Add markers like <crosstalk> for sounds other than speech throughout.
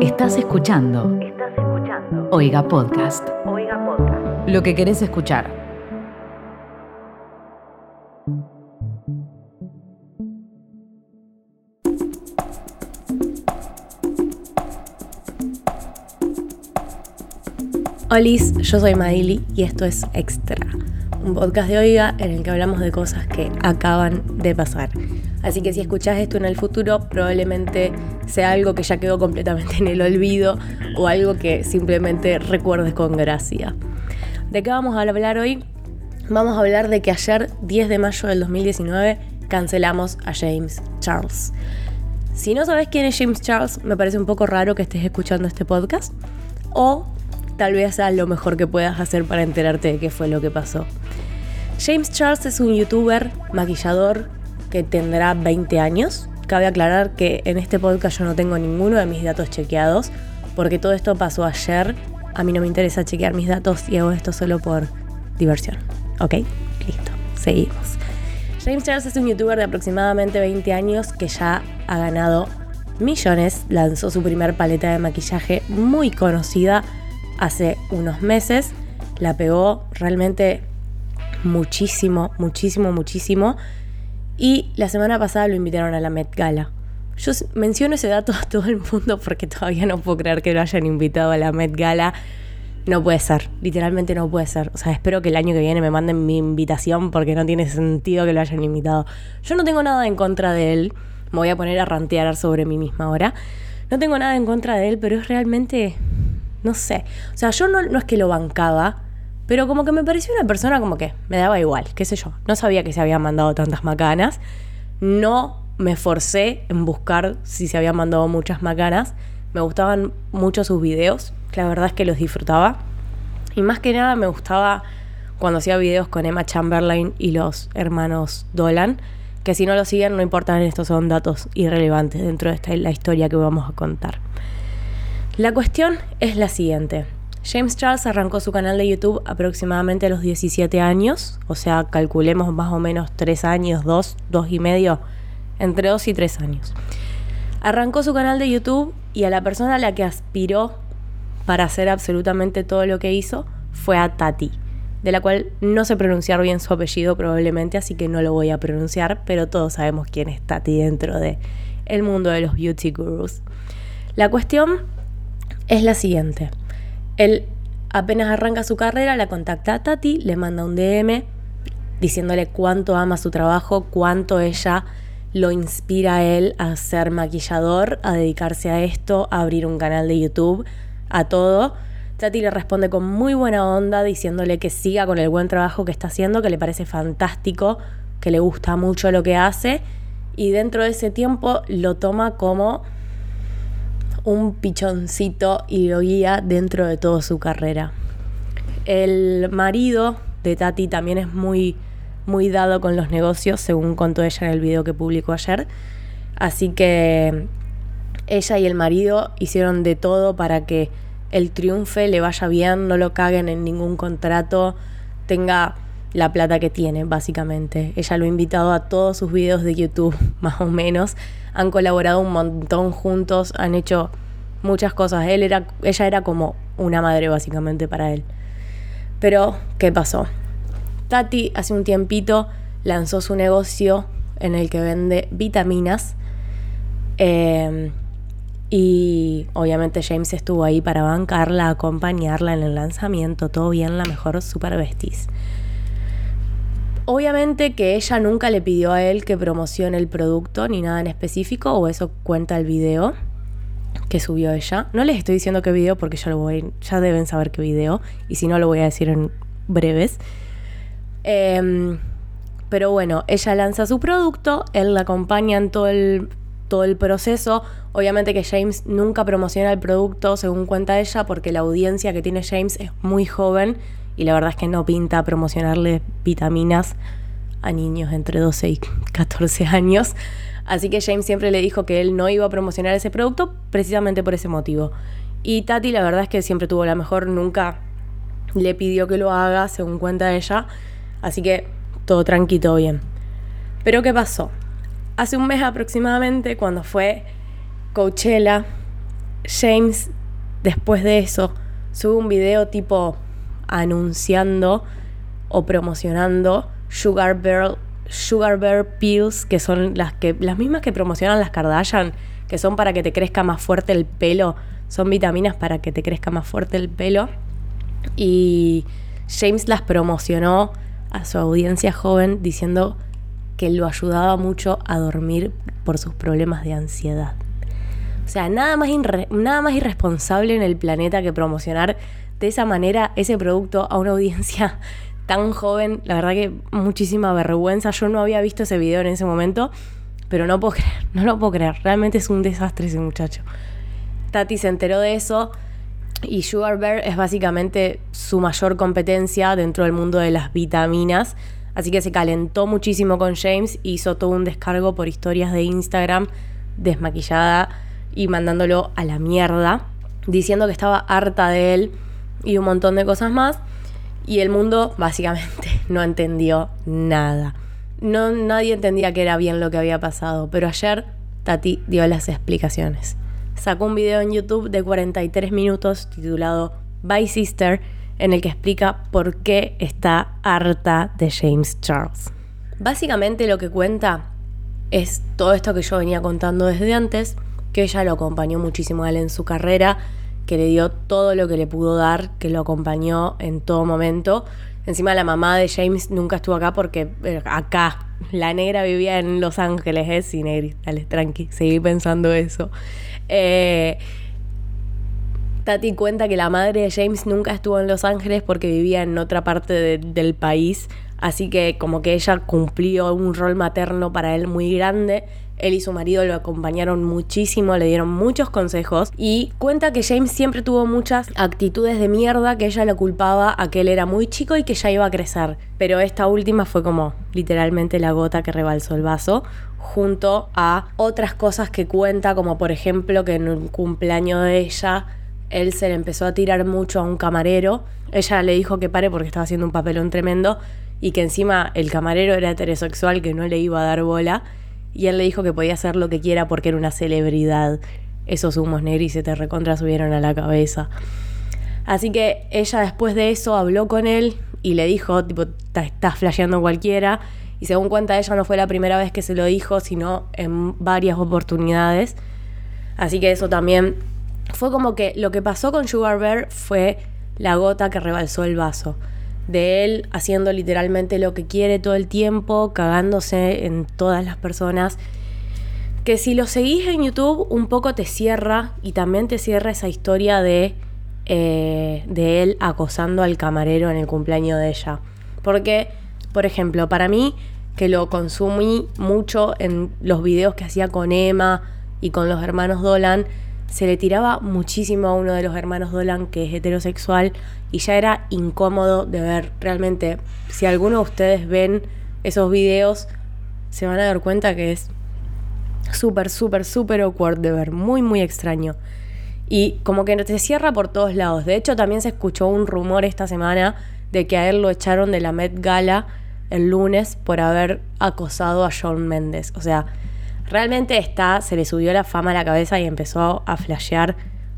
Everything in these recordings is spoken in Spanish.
Estás escuchando. Estás escuchando. Oiga Podcast. Oiga Podcast. Lo que querés escuchar. Olis, yo soy Maili y esto es Extra, un podcast de Oiga en el que hablamos de cosas que acaban de pasar. Así que si escuchás esto en el futuro, probablemente sea algo que ya quedó completamente en el olvido o algo que simplemente recuerdes con gracia. ¿De qué vamos a hablar hoy? Vamos a hablar de que ayer, 10 de mayo del 2019, cancelamos a James Charles. Si no sabes quién es James Charles, me parece un poco raro que estés escuchando este podcast. O tal vez sea lo mejor que puedas hacer para enterarte de qué fue lo que pasó. James Charles es un youtuber, maquillador, que tendrá 20 años. Cabe aclarar que en este podcast yo no tengo ninguno de mis datos chequeados, porque todo esto pasó ayer. A mí no me interesa chequear mis datos y hago esto solo por diversión. ¿Ok? Listo. Seguimos. James Charles es un youtuber de aproximadamente 20 años que ya ha ganado millones. Lanzó su primer paleta de maquillaje muy conocida hace unos meses. La pegó realmente muchísimo, muchísimo, muchísimo. Y la semana pasada lo invitaron a la Met Gala. Yo menciono ese dato a todo el mundo porque todavía no puedo creer que lo hayan invitado a la Met Gala. No puede ser, literalmente no puede ser. O sea, espero que el año que viene me manden mi invitación porque no tiene sentido que lo hayan invitado. Yo no tengo nada en contra de él. Me voy a poner a rantear sobre mí misma ahora. No tengo nada en contra de él, pero es realmente. No sé. O sea, yo no, no es que lo bancaba, pero como que me pareció una persona como que me daba igual, qué sé yo. No sabía que se habían mandado tantas macanas. No me forcé en buscar si se habían mandado muchas macanas. Me gustaban mucho sus videos. La verdad es que los disfrutaba. Y más que nada me gustaba cuando hacía videos con Emma Chamberlain y los hermanos Dolan. Que si no lo siguen, no importa, estos son datos irrelevantes dentro de esta, la historia que vamos a contar. La cuestión es la siguiente. James Charles arrancó su canal de YouTube aproximadamente a los 17 años, o sea, calculemos más o menos 3 años, 2, 2 y medio, entre 2 y 3 años. Arrancó su canal de YouTube y a la persona a la que aspiró para hacer absolutamente todo lo que hizo fue a Tati, de la cual no sé pronunciar bien su apellido probablemente, así que no lo voy a pronunciar, pero todos sabemos quién es Tati dentro de el mundo de los beauty gurus. La cuestión es la siguiente. Él apenas arranca su carrera, la contacta a Tati, le manda un DM diciéndole cuánto ama su trabajo, cuánto ella lo inspira a él a ser maquillador, a dedicarse a esto, a abrir un canal de YouTube, a todo. Tati le responde con muy buena onda diciéndole que siga con el buen trabajo que está haciendo, que le parece fantástico, que le gusta mucho lo que hace y dentro de ese tiempo lo toma como un pichoncito y lo guía dentro de toda su carrera. El marido de Tati también es muy, muy dado con los negocios, según contó ella en el video que publicó ayer. Así que ella y el marido hicieron de todo para que el triunfe le vaya bien, no lo caguen en ningún contrato, tenga la plata que tiene, básicamente. Ella lo ha invitado a todos sus videos de YouTube, <laughs> más o menos. Han colaborado un montón juntos, han hecho muchas cosas. Él era, ella era como una madre, básicamente, para él. Pero, ¿qué pasó? Tati hace un tiempito lanzó su negocio en el que vende vitaminas. Eh, y obviamente James estuvo ahí para bancarla, acompañarla en el lanzamiento, todo bien, la mejor super vestis. Obviamente que ella nunca le pidió a él que promocione el producto ni nada en específico, o eso cuenta el video que subió ella. No les estoy diciendo qué video porque ya lo voy, ya deben saber qué video, y si no lo voy a decir en breves. Eh, pero bueno, ella lanza su producto, él la acompaña en todo el, todo el proceso. Obviamente que James nunca promociona el producto, según cuenta ella, porque la audiencia que tiene James es muy joven y la verdad es que no pinta promocionarle vitaminas a niños entre 12 y 14 años. Así que James siempre le dijo que él no iba a promocionar ese producto precisamente por ese motivo. Y Tati la verdad es que siempre tuvo la mejor, nunca le pidió que lo haga, según cuenta ella. Así que todo tranquilo, bien. Pero ¿qué pasó? Hace un mes aproximadamente, cuando fue Coachella, James, después de eso, sube un video tipo anunciando o promocionando Sugar Bear, Sugar Bear Pills, que son las, que, las mismas que promocionan las Kardashian, que son para que te crezca más fuerte el pelo. Son vitaminas para que te crezca más fuerte el pelo. Y James las promocionó a su audiencia joven diciendo que lo ayudaba mucho a dormir por sus problemas de ansiedad. O sea, nada más, nada más irresponsable en el planeta que promocionar de esa manera ese producto a una audiencia <laughs> tan joven. La verdad que muchísima vergüenza. Yo no había visto ese video en ese momento, pero no puedo creer, <laughs> no lo puedo creer. Realmente es un desastre ese muchacho. Tati se enteró de eso y Sugar Bear es básicamente su mayor competencia dentro del mundo de las vitaminas. Así que se calentó muchísimo con James, hizo todo un descargo por historias de Instagram, desmaquillada y mandándolo a la mierda, diciendo que estaba harta de él y un montón de cosas más. Y el mundo básicamente <laughs> no entendió nada. No, nadie entendía que era bien lo que había pasado, pero ayer Tati dio las explicaciones sacó un video en YouTube de 43 minutos titulado Bye Sister, en el que explica por qué está harta de James Charles. Básicamente lo que cuenta es todo esto que yo venía contando desde antes, que ella lo acompañó muchísimo a él en su carrera, que le dio todo lo que le pudo dar, que lo acompañó en todo momento. Encima la mamá de James nunca estuvo acá porque eh, acá la negra vivía en Los Ángeles, ¿eh? Sí, negri, dale, tranqui, seguí pensando eso. Eh, Tati cuenta que la madre de James nunca estuvo en Los Ángeles porque vivía en otra parte del país, así que como que ella cumplió un rol materno para él muy grande. Él y su marido lo acompañaron muchísimo, le dieron muchos consejos y cuenta que James siempre tuvo muchas actitudes de mierda que ella lo culpaba a que él era muy chico y que ya iba a crecer. Pero esta última fue como literalmente la gota que rebalsó el vaso junto a otras cosas que cuenta, como por ejemplo que en un cumpleaños de ella él se le empezó a tirar mucho a un camarero. Ella le dijo que pare porque estaba haciendo un papelón tremendo y que encima el camarero era heterosexual que no le iba a dar bola y él le dijo que podía hacer lo que quiera porque era una celebridad. Esos humos negros se te recontra subieron a la cabeza. Así que ella después de eso habló con él y le dijo, tipo, estás flasheando cualquiera. Y según cuenta ella, no fue la primera vez que se lo dijo, sino en varias oportunidades. Así que eso también fue como que lo que pasó con Sugar Bear fue la gota que rebalsó el vaso de él haciendo literalmente lo que quiere todo el tiempo, cagándose en todas las personas. Que si lo seguís en YouTube un poco te cierra y también te cierra esa historia de, eh, de él acosando al camarero en el cumpleaños de ella. Porque, por ejemplo, para mí, que lo consumí mucho en los videos que hacía con Emma y con los hermanos Dolan, se le tiraba muchísimo a uno de los hermanos Dolan que es heterosexual y ya era incómodo de ver. Realmente, si alguno de ustedes ven esos videos, se van a dar cuenta que es súper, súper, súper awkward de ver, muy, muy extraño. Y como que te cierra por todos lados. De hecho, también se escuchó un rumor esta semana de que a él lo echaron de la Met Gala el lunes por haber acosado a Shawn Mendes. O sea, realmente está, se le subió la fama a la cabeza y empezó a flashear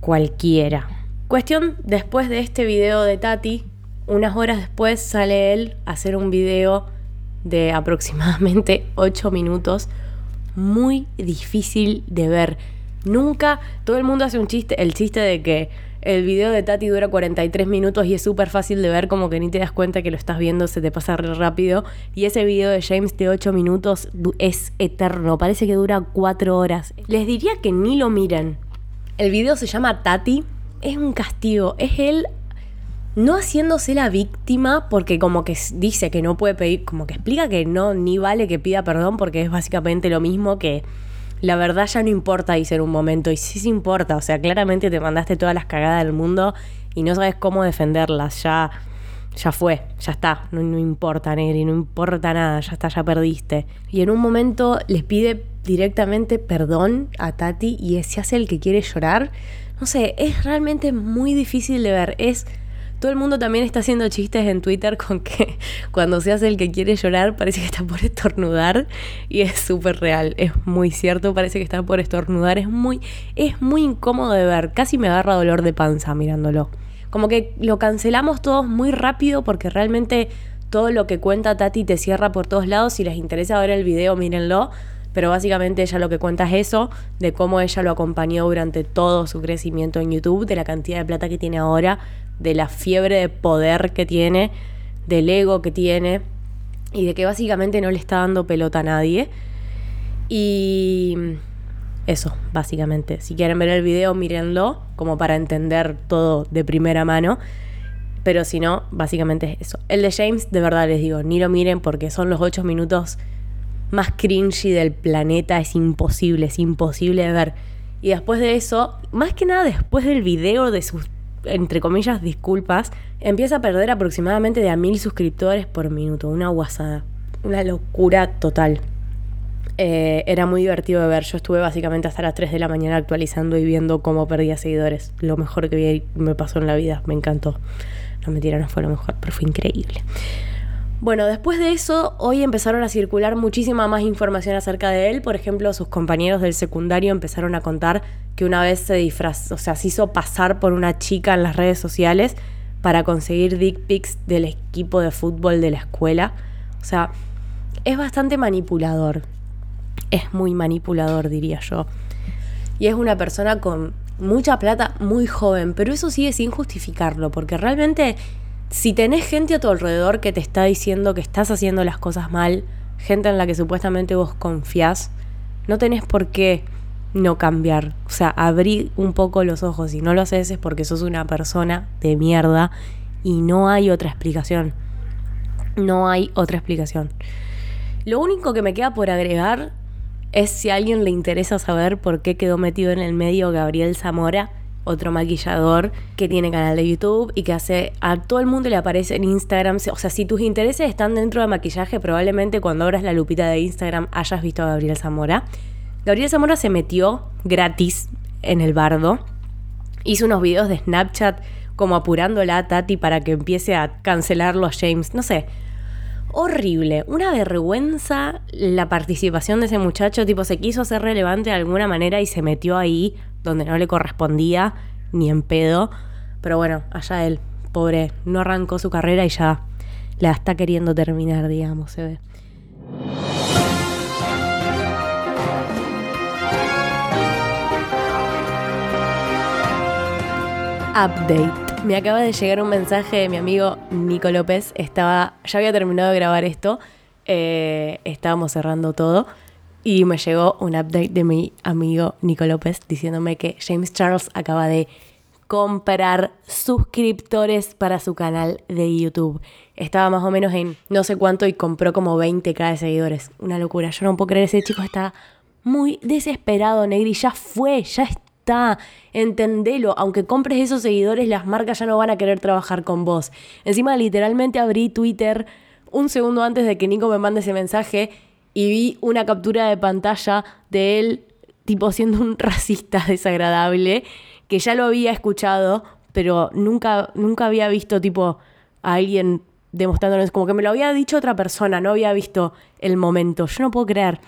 cualquiera. Cuestión, después de este video de Tati, unas horas después sale él a hacer un video de aproximadamente 8 minutos, muy difícil de ver. Nunca, todo el mundo hace un chiste, el chiste de que el video de Tati dura 43 minutos y es súper fácil de ver, como que ni te das cuenta que lo estás viendo, se te pasa rápido. Y ese video de James de 8 minutos es eterno, parece que dura 4 horas. Les diría que ni lo miren. El video se llama Tati, es un castigo, es él no haciéndose la víctima porque como que dice que no puede pedir, como que explica que no, ni vale que pida perdón porque es básicamente lo mismo que la verdad ya no importa, dice en un momento, y sí se importa, o sea, claramente te mandaste todas las cagadas del mundo y no sabes cómo defenderlas, ya, ya fue, ya está, no, no importa, Negri, no importa nada, ya está, ya perdiste. Y en un momento les pide directamente perdón a Tati y se hace el que quiere llorar. No sé, es realmente muy difícil de ver, es Todo el mundo también está haciendo chistes en Twitter con que <laughs> cuando se hace el que quiere llorar parece que está por estornudar y es súper real, es muy cierto, parece que está por estornudar, es muy, es muy incómodo de ver, casi me agarra dolor de panza mirándolo. Como que lo cancelamos todos muy rápido porque realmente todo lo que cuenta Tati te cierra por todos lados. Si les interesa ver el video, mírenlo. Pero básicamente ella lo que cuenta es eso, de cómo ella lo acompañó durante todo su crecimiento en YouTube, de la cantidad de plata que tiene ahora, de la fiebre de poder que tiene, del ego que tiene y de que básicamente no le está dando pelota a nadie. Y eso, básicamente. Si quieren ver el video, mírenlo, como para entender todo de primera mano. Pero si no, básicamente es eso. El de James, de verdad les digo, ni lo miren porque son los ocho minutos más cringy del planeta. Es imposible, es imposible de ver. Y después de eso, más que nada después del video de sus, entre comillas, disculpas, empieza a perder aproximadamente de a mil suscriptores por minuto. Una guasada. Una locura total. Eh, era muy divertido de ver. Yo estuve básicamente hasta las 3 de la mañana actualizando y viendo cómo perdía seguidores. Lo mejor que vi me pasó en la vida. Me encantó. No mentira, no fue lo mejor, pero fue increíble. Bueno, después de eso, hoy empezaron a circular muchísima más información acerca de él. Por ejemplo, sus compañeros del secundario empezaron a contar que una vez se disfrazó, o sea, se hizo pasar por una chica en las redes sociales para conseguir dick pics del equipo de fútbol de la escuela. O sea, es bastante manipulador es muy manipulador, diría yo. Y es una persona con mucha plata, muy joven, pero eso sigue sin justificarlo, porque realmente si tenés gente a tu alrededor que te está diciendo que estás haciendo las cosas mal, gente en la que supuestamente vos confiás, no tenés por qué no cambiar. O sea, abrir un poco los ojos. y no lo haces es porque sos una persona de mierda y no hay otra explicación. No hay otra explicación. Lo único que me queda por agregar es si a alguien le interesa saber por qué quedó metido en el medio Gabriel Zamora, otro maquillador que tiene canal de YouTube y que hace a todo el mundo le aparece en Instagram. O sea, si tus intereses están dentro de maquillaje, probablemente cuando abras la lupita de Instagram hayas visto a Gabriel Zamora. Gabriel Zamora se metió gratis en el bardo. Hizo unos videos de Snapchat como apurándola a Tati para que empiece a cancelarlo a James. No sé, horrible, una vergüenza la participación de ese muchacho, tipo se quiso hacer relevante de alguna manera y se metió ahí donde no le correspondía ni en pedo, pero bueno, allá él, pobre, no arrancó su carrera y ya la está queriendo terminar, digamos, se ve. Update. Me acaba de llegar un mensaje de mi amigo Nico López. Estaba, ya había terminado de grabar esto. Eh, estábamos cerrando todo. Y me llegó un update de mi amigo Nico López diciéndome que James Charles acaba de comprar suscriptores para su canal de YouTube. Estaba más o menos en no sé cuánto y compró como 20k de seguidores. Una locura. Yo no puedo creer, ese chico está muy desesperado, Negri. Ya fue, ya está entendelo, aunque compres esos seguidores, las marcas ya no van a querer trabajar con vos. Encima literalmente abrí Twitter un segundo antes de que Nico me mande ese mensaje y vi una captura de pantalla de él tipo siendo un <laughs> racista desagradable, que ya lo había escuchado, pero nunca, nunca había visto tipo a alguien demostrándonos, como que me lo había dicho otra persona, no había visto el momento. Yo no puedo creer.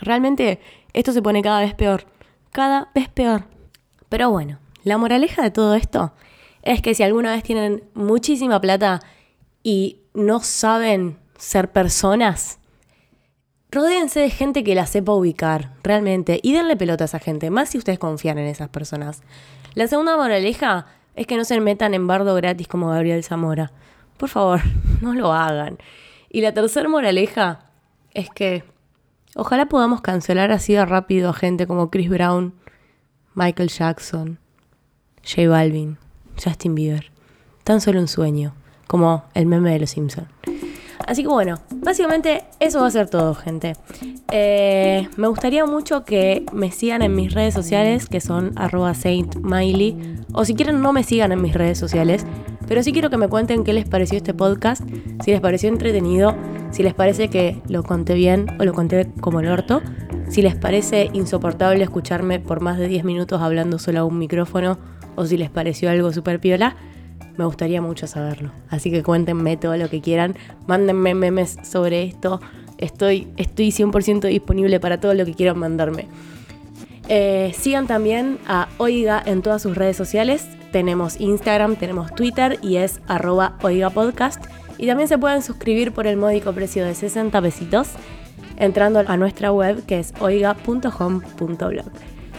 Realmente esto se pone cada vez peor cada vez peor. Pero bueno, la moraleja de todo esto es que si alguna vez tienen muchísima plata y no saben ser personas, rodéense de gente que la sepa ubicar, realmente, y denle pelota a esa gente, más si ustedes confían en esas personas. La segunda moraleja es que no se metan en bardo gratis como Gabriel Zamora. Por favor, <laughs> no lo hagan. Y la tercera moraleja es que Ojalá podamos cancelar así de rápido a gente como Chris Brown, Michael Jackson, J Balvin, Justin Bieber. Tan solo un sueño, como el meme de los Simpsons. Así que bueno, básicamente eso va a ser todo, gente. Eh, me gustaría mucho que me sigan en mis redes sociales, que son arroba saintmiley, o si quieren no me sigan en mis redes sociales, pero sí quiero que me cuenten qué les pareció este podcast, si les pareció entretenido, si les parece que lo conté bien o lo conté como el orto, si les parece insoportable escucharme por más de 10 minutos hablando solo a un micrófono o si les pareció algo súper piola. Me gustaría mucho saberlo. Así que cuéntenme todo lo que quieran. Mándenme memes sobre esto. Estoy, estoy 100% disponible para todo lo que quieran mandarme. Eh, sigan también a Oiga en todas sus redes sociales. Tenemos Instagram, tenemos Twitter y es arroba Oiga Podcast. Y también se pueden suscribir por el módico precio de 60 pesitos entrando a nuestra web que es oiga.home.blog.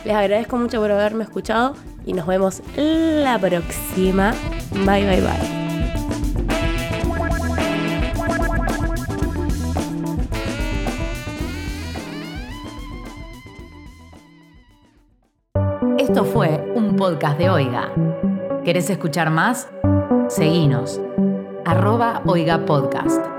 Les agradezco mucho por haberme escuchado y nos vemos la próxima. Bye bye bye. Esto fue un podcast de Oiga. ¿Querés escuchar más? Seguinos. Arroba Oiga Podcast.